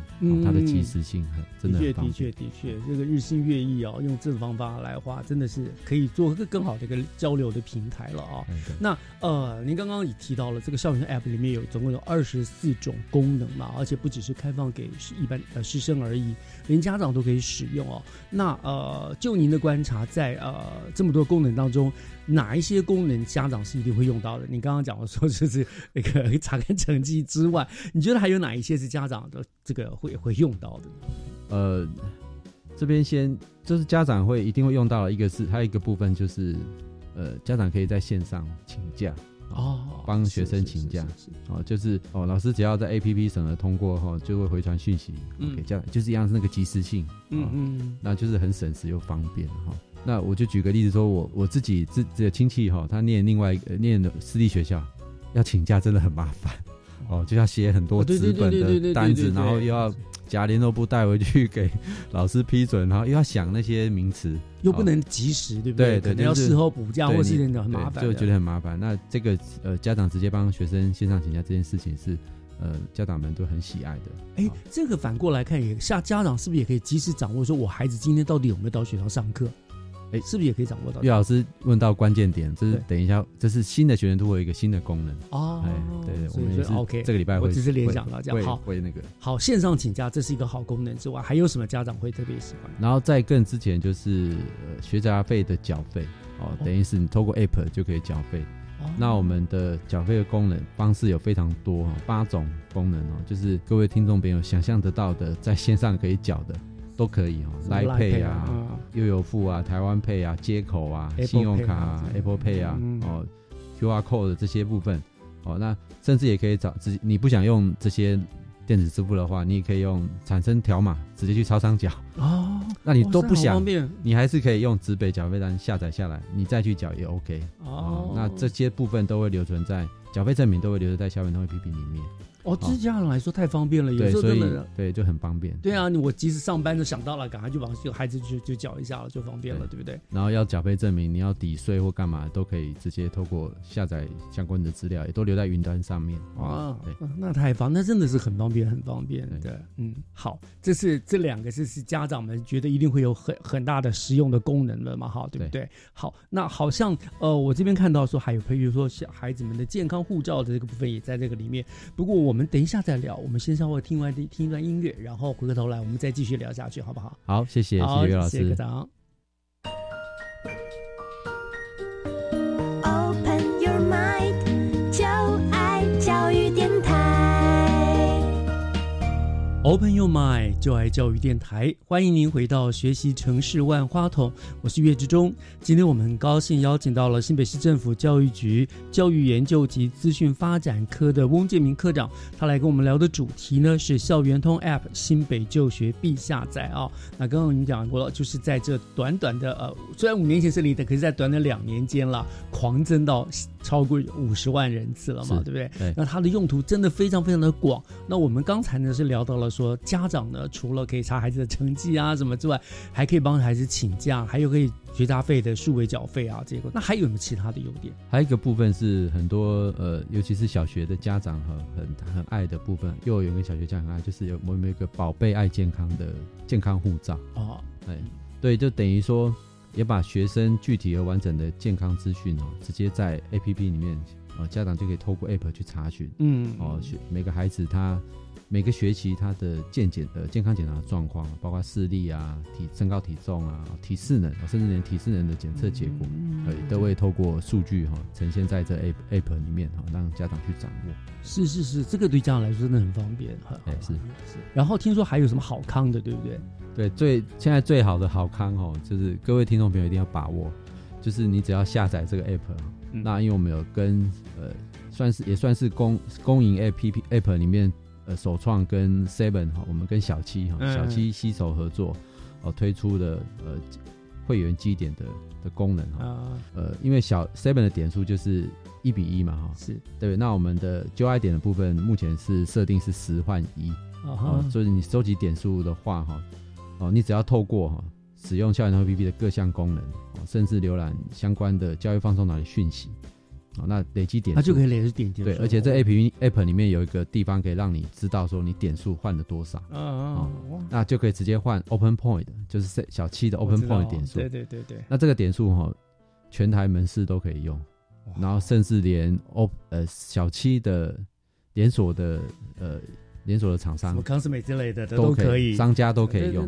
它的及时性很真的。的确，的确，的确，这个日新月异啊，用这种方法来话，真的是可以做个更好的一个交流的平台了啊。那呃，您刚刚也提到了这个校园 App 里面有总共有二十四种功能嘛，而且不只是开放给一般呃师生而已，连家长都可以使用哦。那呃，就您的观察，在呃这么多功能当中。哪一些功能家长是一定会用到的？你刚刚讲的说就是 那个查看成绩之外，你觉得还有哪一些是家长的这个会会用到的？呃，这边先就是家长会一定会用到的一个是，还有一个部分就是，呃，家长可以在线上请假哦，帮学生请假哦，就是哦，老师只要在 A P P 审核通过后，就会回传讯息给家长，就是一样是那个及时性，嗯嗯，那就是很省时又方便哈。那我就举个例子说，我我自己自己的亲戚哈，他念另外念的私立学校，要请假真的很麻烦哦，就要写很多纸本的单子，然后又要夹联络簿带回去给老师批准，然后又要想那些名词，又不能及时，对不对？对对，要事后补假或是很麻烦，就觉得很麻烦。那这个呃，家长直接帮学生线上请假这件事情是呃，家长们都很喜爱的。哎，这个反过来看，也下家长是不是也可以及时掌握，说我孩子今天到底有没有到学校上课？哎，是不是也可以掌握到？岳老师问到关键点，这是等一下，这是新的学员都会有一个新的功能哦。哎，对对，我们是 OK。这个礼拜我只是联想到这样，好，会那个好线上请假，这是一个好功能之外，还有什么家长会特别喜欢？然后在更之前就是学杂费的缴费哦，等于是你透过 App 就可以缴费。那我们的缴费的功能方式有非常多哈，八种功能哦，就是各位听众朋友想象得到的，在线上可以缴的。都可以哦，来 Pay 啊，悠游付啊，台湾 Pay 啊，接口啊，信用卡 Apple Pay 啊，哦，QR Code 这些部分，哦，那甚至也可以找自己，你不想用这些电子支付的话，你也可以用产生条码直接去超商缴哦。那你都不想，你还是可以用纸本缴费单下载下来，你再去缴也 OK 哦。那这些部分都会留存在缴费证明，都会留存在校园通 APP 里面。哦，对家长来说太方便了，有时候真的对就很方便。对啊，我即使上班就想到了，赶快就把这个孩子就就缴一下了，就方便了，对不对？然后要缴费证明，你要抵税或干嘛，都可以直接透过下载相关的资料，也都留在云端上面。啊，那太方，那真的是很方便，很方便。对，嗯，好，这是这两个是是家长们觉得一定会有很很大的实用的功能了嘛？哈，对不对？好，那好像呃，我这边看到说还有，比如说小孩子们的健康护照的这个部分也在这个里面。不过我们等一下再聊，我们先稍微听完听一段音乐，然后回过头来我们再继续聊下去，好不好？好，谢谢，谢谢岳老师。科长。Open your mind，就爱教育电台，欢迎您回到学习城市万花筒，我是岳志忠。今天我们很高兴邀请到了新北市政府教育局教育研究及资讯发展科的翁建明科长，他来跟我们聊的主题呢是校园通 App 新北就学必下载啊。那刚刚我们讲过了，就是在这短短的呃，虽然五年前设立的，可是在短短两年间了，狂增到超过五十万人次了嘛，对不对？对。那它的用途真的非常非常的广。那我们刚才呢是聊到了。说家长呢，除了可以查孩子的成绩啊什么之外，还可以帮孩子请假，还有可以学杂费的数位缴费啊，这个那还有什么其他的优点？还有一个部分是很多呃，尤其是小学的家长和很很爱的部分，幼儿园跟小学家长爱，就是有我们有一个宝贝爱健康的健康护照哦，哎，对，就等于说也把学生具体而完整的健康资讯哦，直接在 A P P 里面哦，家长就可以透过 App 去查询，嗯，哦，学每个孩子他。每个学期他的健检呃健康检查的状况，包括视力啊、体身高体重啊、体适能，甚至连体适能的检测结果，呃，都会透过数据哈呈现在这 app app 里面哈，让家长去掌握。是是是，这个对家长来说真的很方便哈。哎，是是。然后听说还有什么好康的，对不对？对，最现在最好的好康哦，就是各位听众朋友一定要把握，就是你只要下载这个 app，那因为我们有跟呃算是也算是公公营 app app 里面。呃，首创跟 Seven 哈，我们跟小七哈，小七携手合作，哦，推出的呃会员积点的的功能哈，呃，因为小 Seven 的点数就是一比一嘛哈，是。对，那我们的 j i 点的部分目前是设定是十换一，哦，所以你收集点数的话哈，哦，你只要透过哈使用校园 A P P 的各项功能，哦，甚至浏览相关的教育放松脑的讯息。哦，那累积点，它就可以累积点点。对，而且这 A P P App 里面有一个地方可以让你知道说你点数换了多少。嗯嗯。那就可以直接换 Open Point，就是小七的 Open Point 点数。对对对对。那这个点数哈，全台门市都可以用，然后甚至连 O 呃小七的连锁的呃。连锁的厂商，康斯美之类的都可以，商家都可以用。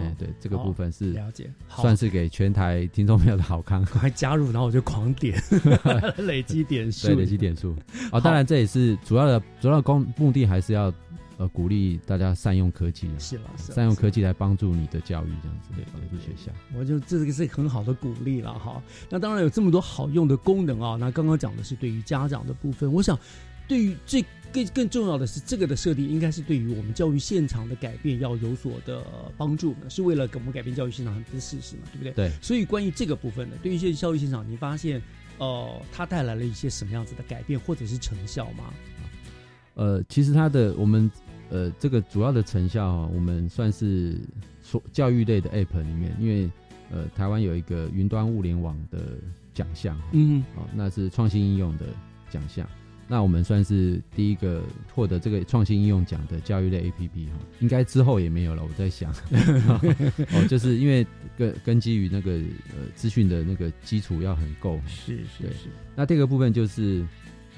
哎，对，这个部分是了解，算是给全台听众朋友的好康。快加入，然后我就狂点，累积点数，对，累积点数。啊，当然这也是主要的，主要的功目的还是要呃鼓励大家善用科技，是了，善用科技来帮助你的教育，这样子，对，帮助学校。我就这个是很好的鼓励了哈。那当然有这么多好用的功能啊。那刚刚讲的是对于家长的部分，我想对于最。更更重要的是，这个的设定应该是对于我们教育现场的改变要有所的帮助的，是为了给我们改变教育现场的事实嘛，对不对？对。所以关于这个部分呢，对于一些教育现场，你发现呃，它带来了一些什么样子的改变或者是成效吗？呃，其实它的我们呃这个主要的成效，我们算是说教育类的 App 里面，因为呃台湾有一个云端物联网的奖项，嗯，哦，那是创新应用的奖项。那我们算是第一个获得这个创新应用奖的教育类 A P P 哈，应该之后也没有了。我在想，哦，就是因为根根基于那个呃资讯的那个基础要很够，是是是。那这个部分就是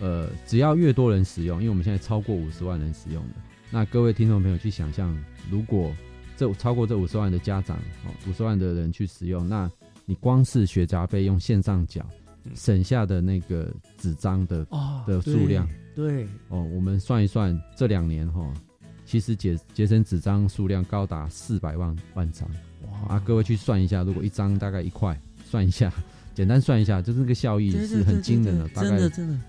呃，只要越多人使用，因为我们现在超过五十万人使用的，那各位听众朋友去想象，如果这超过这五十万的家长哦，五十万的人去使用，那你光是学杂费用线上缴。省下的那个纸张的的数量，对哦，我们算一算，这两年哈，其实节节省纸张数量高达四百万万张。哇。啊，各位去算一下，如果一张大概一块，算一下，简单算一下，就是那个效益是很惊人的，大概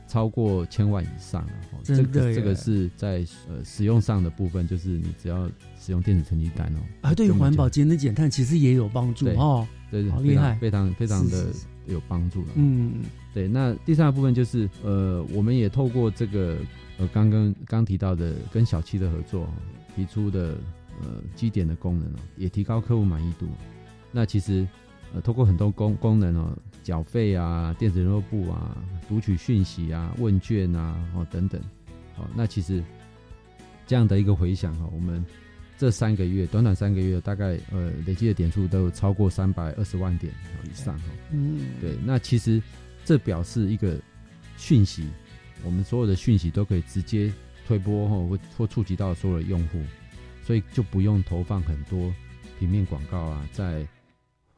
超过千万以上了。这个这个是在呃使用上的部分，就是你只要使用电子成绩单哦，啊，对于环保节能减碳其实也有帮助哦，对，好厉害，非常非常的有帮助了。嗯，对。那第三个部分就是呃，我们也透过这个呃刚刚刚提到的跟小七的合作提出的呃基点的功能哦，也提高客户满意度。那其实呃透过很多功功能哦。缴费啊，电子联络簿啊，读取讯息啊，问卷啊，哦等等，哦，那其实这样的一个回想哈，我们这三个月，短短三个月，大概呃累积的点数都超过三百二十万点以上哈。嗯，对，那其实这表示一个讯息，我们所有的讯息都可以直接推播后或或触及到所有的用户，所以就不用投放很多平面广告啊，在。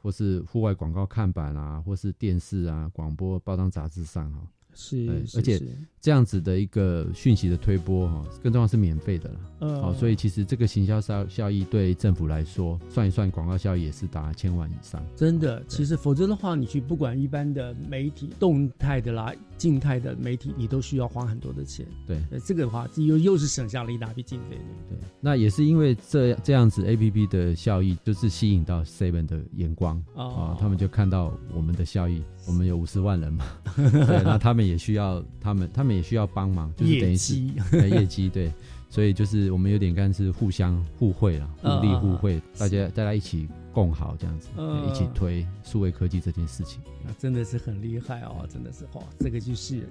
或是户外广告看板啊，或是电视啊、广播、报章杂志上哈。是，而且这样子的一个讯息的推播哈，更重要是免费的了。好，所以其实这个行销效效益对政府来说，算一算广告效益也是达千万以上。真的，其实否则的话，你去不管一般的媒体，动态的啦、静态的媒体，你都需要花很多的钱。对，这个的话又又是省下了一大笔经费，对不对？那也是因为这这样子 A P P 的效益，就是吸引到 Seven 的眼光啊，他们就看到我们的效益。我们有五十万人嘛，对，那他们也需要，他们他们也需要帮忙，就是等于是 业绩，对，所以就是我们有点干是互相互惠了，互利互惠，大家大家一起共好这样子，一起推数位科技这件事情，那真的是很厉害哦，真的是哦，这个就是。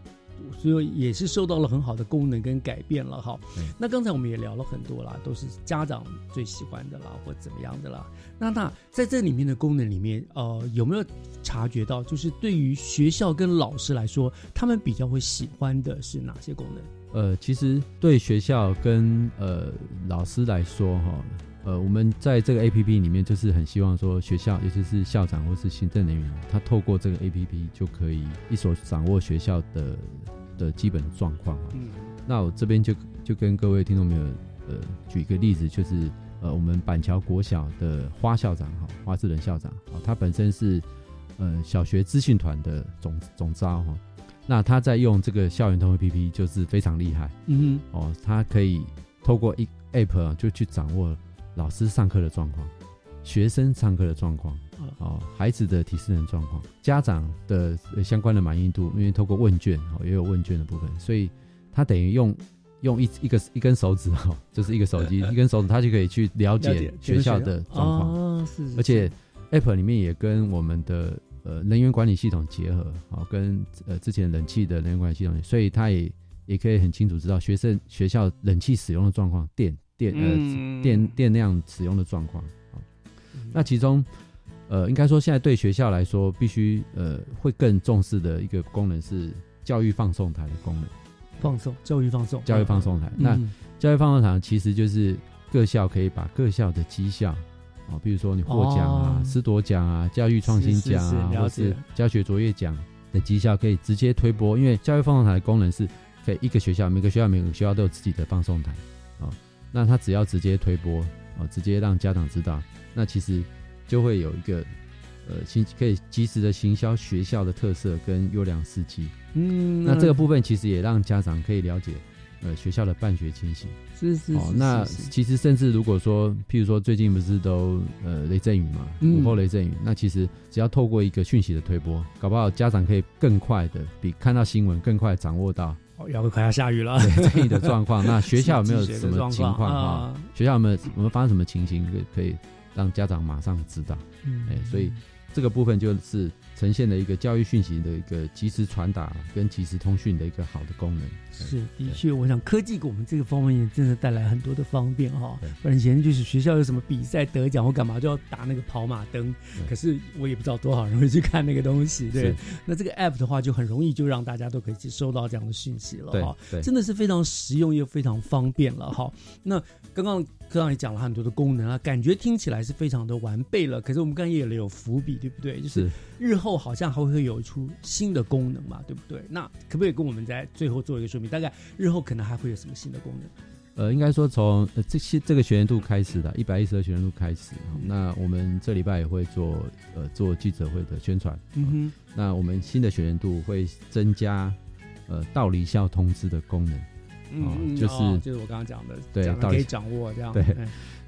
所以也是受到了很好的功能跟改变了哈。那刚才我们也聊了很多啦，都是家长最喜欢的啦，或怎么样的啦。那那在这里面的功能里面，呃，有没有察觉到，就是对于学校跟老师来说，他们比较会喜欢的是哪些功能？呃，其实对学校跟呃老师来说哈，呃，我们在这个 A P P 里面，就是很希望说学校，尤其是校长或是行政人员，他透过这个 A P P 就可以一手掌握学校的。的基本状况。嗯，那我这边就就跟各位听众朋友呃举一个例子，就是呃我们板桥国小的花校长哈，花志仁校长啊，他本身是呃小学资讯团的总总招哈，那他在用这个校园通 APP 就是非常厉害，嗯哦，他可以透过一 App 就去掌握老师上课的状况，学生上课的状况。哦，孩子的提示能状况，家长的相关的满意度，因为透过问卷哦，也有问卷的部分，所以他等于用用一一个一根手指 哦，就是一个手机一根手指，他就可以去了解学校的状况。是，而且 App 里面也跟我们的呃能源管理系统结合，哦，跟呃之前冷气的能源管理系统，所以他也也可以很清楚知道学生学校冷气使用的状况，电电呃电电量使用的状况。好，那其中。呃，应该说现在对学校来说，必须呃会更重视的一个功能是教育放送台的功能。放送教育放送教育放送台，那教育放送台其实就是各校可以把各校的绩效啊，比如说你获奖啊、师铎奖啊、教育创新奖啊，或是教学卓越奖的绩效，可以直接推播。因为教育放送台的功能是可以一个学校每个学校每个学校都有自己的放送台啊，那他只要直接推播啊，直接让家长知道，那其实。就会有一个，呃，行可以及时的行销学校的特色跟优良事迹。嗯，那这个部分其实也让家长可以了解，呃，学校的办学情形。是是。哦，那其实甚至如果说，譬如说最近不是都呃雷阵雨嘛，午后雷阵雨，那其实只要透过一个讯息的推播，搞不好家长可以更快的比看到新闻更快掌握到，哦，要快要下雨了，这里 的状况。那学校有没有什么情况啊？学校有没有有没有发生什么情形可以？让家长马上知道，哎，所以这个部分就是呈现了一个教育讯息的一个及时传达跟及时通讯的一个好的功能。是，的确，我想科技给我们这个方面也真的带来很多的方便哈。不然以前就是学校有什么比赛得奖或干嘛就要打那个跑马灯，可是我也不知道多少人会去看那个东西。对，那这个 app 的话就很容易就让大家都可以去收到这样的讯息了哈。真的是非常实用又非常方便了哈。那刚刚科长也讲了很多的功能啊，感觉听起来是非常的完备了。可是我们刚才也有伏笔，对不对？就是日后好像还会有出新的功能嘛，对不对？那可不可以跟我们在最后做一个说明？大概日后可能还会有什么新的功能？呃，应该说从呃这些这个学年度开始的，一百一十二学年度开始，那我们这礼拜也会做呃做记者会的宣传。嗯哼，那我们新的学年度会增加呃到离校通知的功能。嗯，就是就是我刚刚讲的，对，可以掌握这样。对，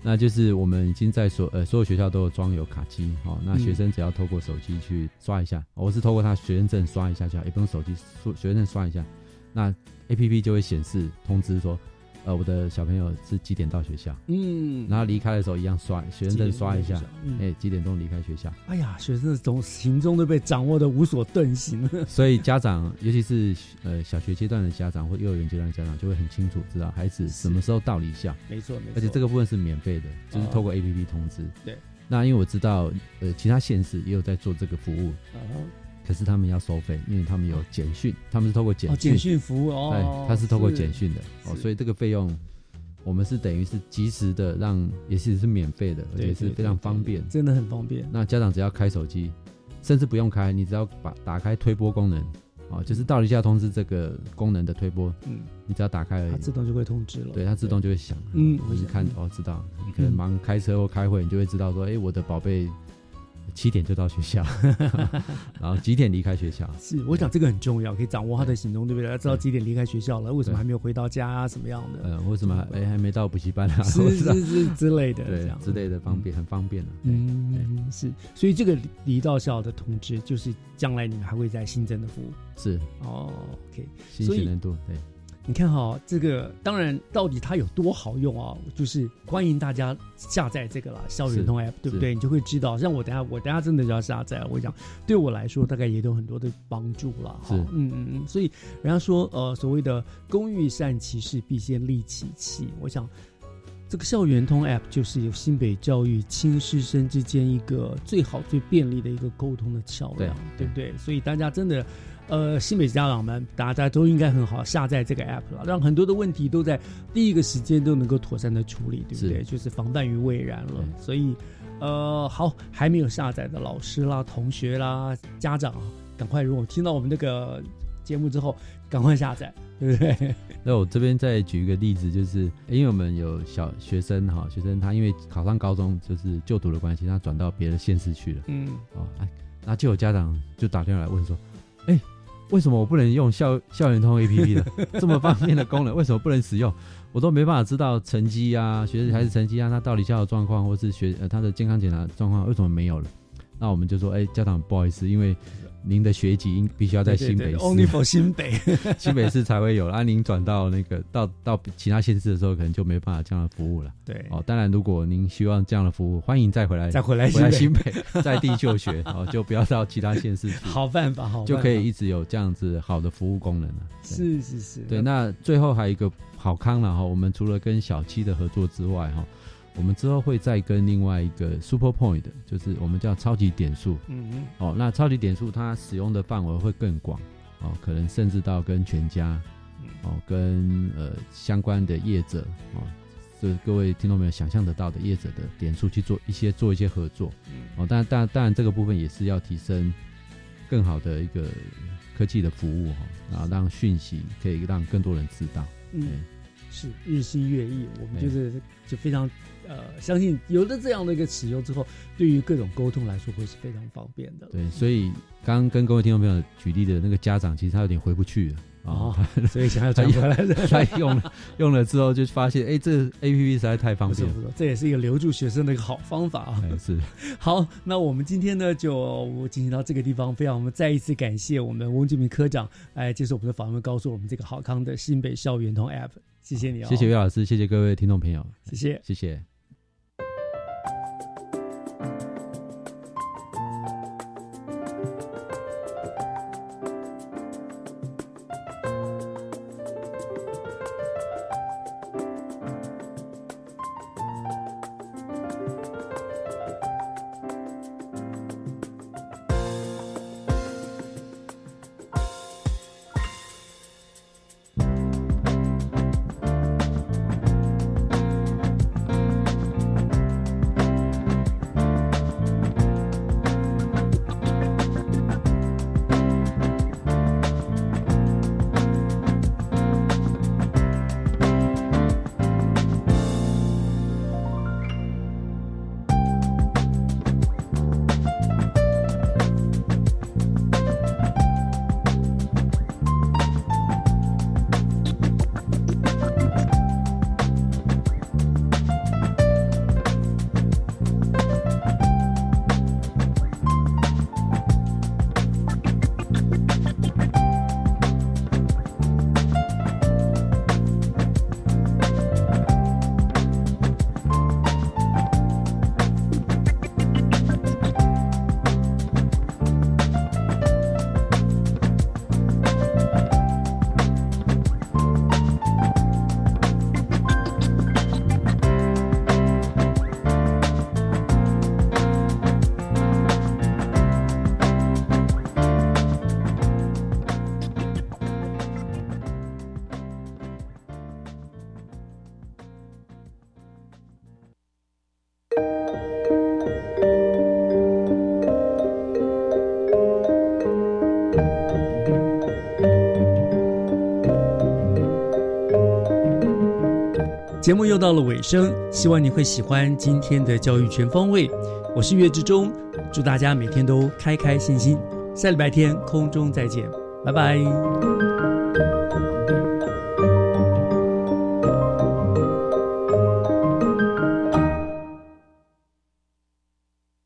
那就是我们已经在所呃所有学校都有装有卡机，好，那学生只要透过手机去刷一下，我是透过他学生证刷一下就好，也不用手机刷学生证刷一下，那 A P P 就会显示通知说。呃，我的小朋友是几点到学校？嗯，然后离开的时候一样刷学生证刷一下，哎，几点钟离开学校？哎呀，学生的总行踪都被掌握的无所遁形。所以家长，尤其是呃小学阶段的家长或幼儿园阶段的家长，就会很清楚知道孩子什么时候到离校。没错，没错。而且这个部分是免费的，就是透过 A P P 通知。对。那因为我知道，呃，其他县市也有在做这个服务。可是他们要收费，因为他们有简讯，他们是透过简讯。简讯服务哦，对，他是透过简讯的哦，所以这个费用我们是等于是及时的让，也是是免费的，而且是非常方便，真的很方便。那家长只要开手机，甚至不用开，你只要把打开推播功能，哦，就是到了一下通知这个功能的推播，嗯，你只要打开而已，它自动就会通知了，对，它自动就会响，嗯，我是看哦，知道，你可能忙开车或开会，你就会知道说，哎，我的宝贝。七点就到学校，然后几点离开学校？是，我想这个很重要，可以掌握他的行踪，对不对？要知道几点离开学校了，为什么还没有回到家啊？什么样的？呃，为什么哎还没到补习班啊？是是是之类的，对，之类的方便，很方便嗯，是，所以这个离到校的通知，就是将来你们还会再新增的服务。是哦，OK，新鲜人度对。你看哈，这个当然到底它有多好用啊？就是欢迎大家下载这个啦，校园通 App，对不对？你就会知道。像我等下，我等下真的就要下载。我讲，对我来说，大概也有很多的帮助了。哈，嗯嗯嗯。所以人家说，呃，所谓的“工欲善其事，必先利其器”。我想，这个校园通 App 就是有新北教育亲师生之间一个最好、最便利的一个沟通的桥梁，对不对？所以大家真的。呃，新北家长们，大家都应该很好下载这个 app 了，让很多的问题都在第一个时间都能够妥善的处理，对不对？就是防范于未然了。所以，呃，好，还没有下载的老师啦、同学啦、家长，赶快！如果听到我们这个节目之后，赶快下载，对不对？那我这边再举一个例子，就是因为我们有小学生哈，学生他因为考上高中，就是就读的关系，他转到别的县市去了。嗯，哦，哎，那就有家长就打电话来问说，哎。为什么我不能用校校园通 A P P 的 这么方便的功能？为什么不能使用？我都没办法知道成绩啊，学孩子成绩啊，他到底校的状况，或是学呃他的健康检查状况，为什么没有了？那我们就说，哎，家长不好意思，因为。您的学籍应必须要在新北市，Only for 新北，新北市才会有。啊，您转到那个到到其他县市的时候，可能就没办法这样的服务了。对，哦，当然，如果您希望这样的服务，欢迎再回来，再回来回来新北 在地就学，哦，就不要到其他县市去。好办法，好，就可以一直有这样子好的服务功能了。是是是，对。那最后还有一个好康了哈，我们除了跟小七的合作之外哈。我们之后会再跟另外一个 Super Point，就是我们叫超级点数。嗯嗯。哦，那超级点数它使用的范围会更广，哦，可能甚至到跟全家，哦，跟呃相关的业者，哦，是各位听众朋友想象得到的业者的点数去做一些做一些合作。嗯。哦，但但当然这个部分也是要提升更好的一个科技的服务哈，然后让讯息可以让更多人知道。嗯。是日新月异，我们就是就非常呃相信有了这样的一个使用之后，对于各种沟通来说会是非常方便的。对，所以刚刚跟各位听众朋友举例的那个家长，其实他有点回不去了啊，所以想要转回来的，他用了用了之后就发现，哎，这 A P P 实在太方便，了，这也是一个留住学生的一个好方法啊。是，好，那我们今天呢就进行到这个地方，非常我们再一次感谢我们翁俊明科长来接受我们的访问，告诉我们这个好康的新北校园通 App。谢谢你，谢谢岳老师，谢谢各位听众朋友，谢谢，谢谢。节目又到了尾声，希望你会喜欢今天的教育全方位。我是岳志中，祝大家每天都开开心心。下礼拜天空中再见，拜拜。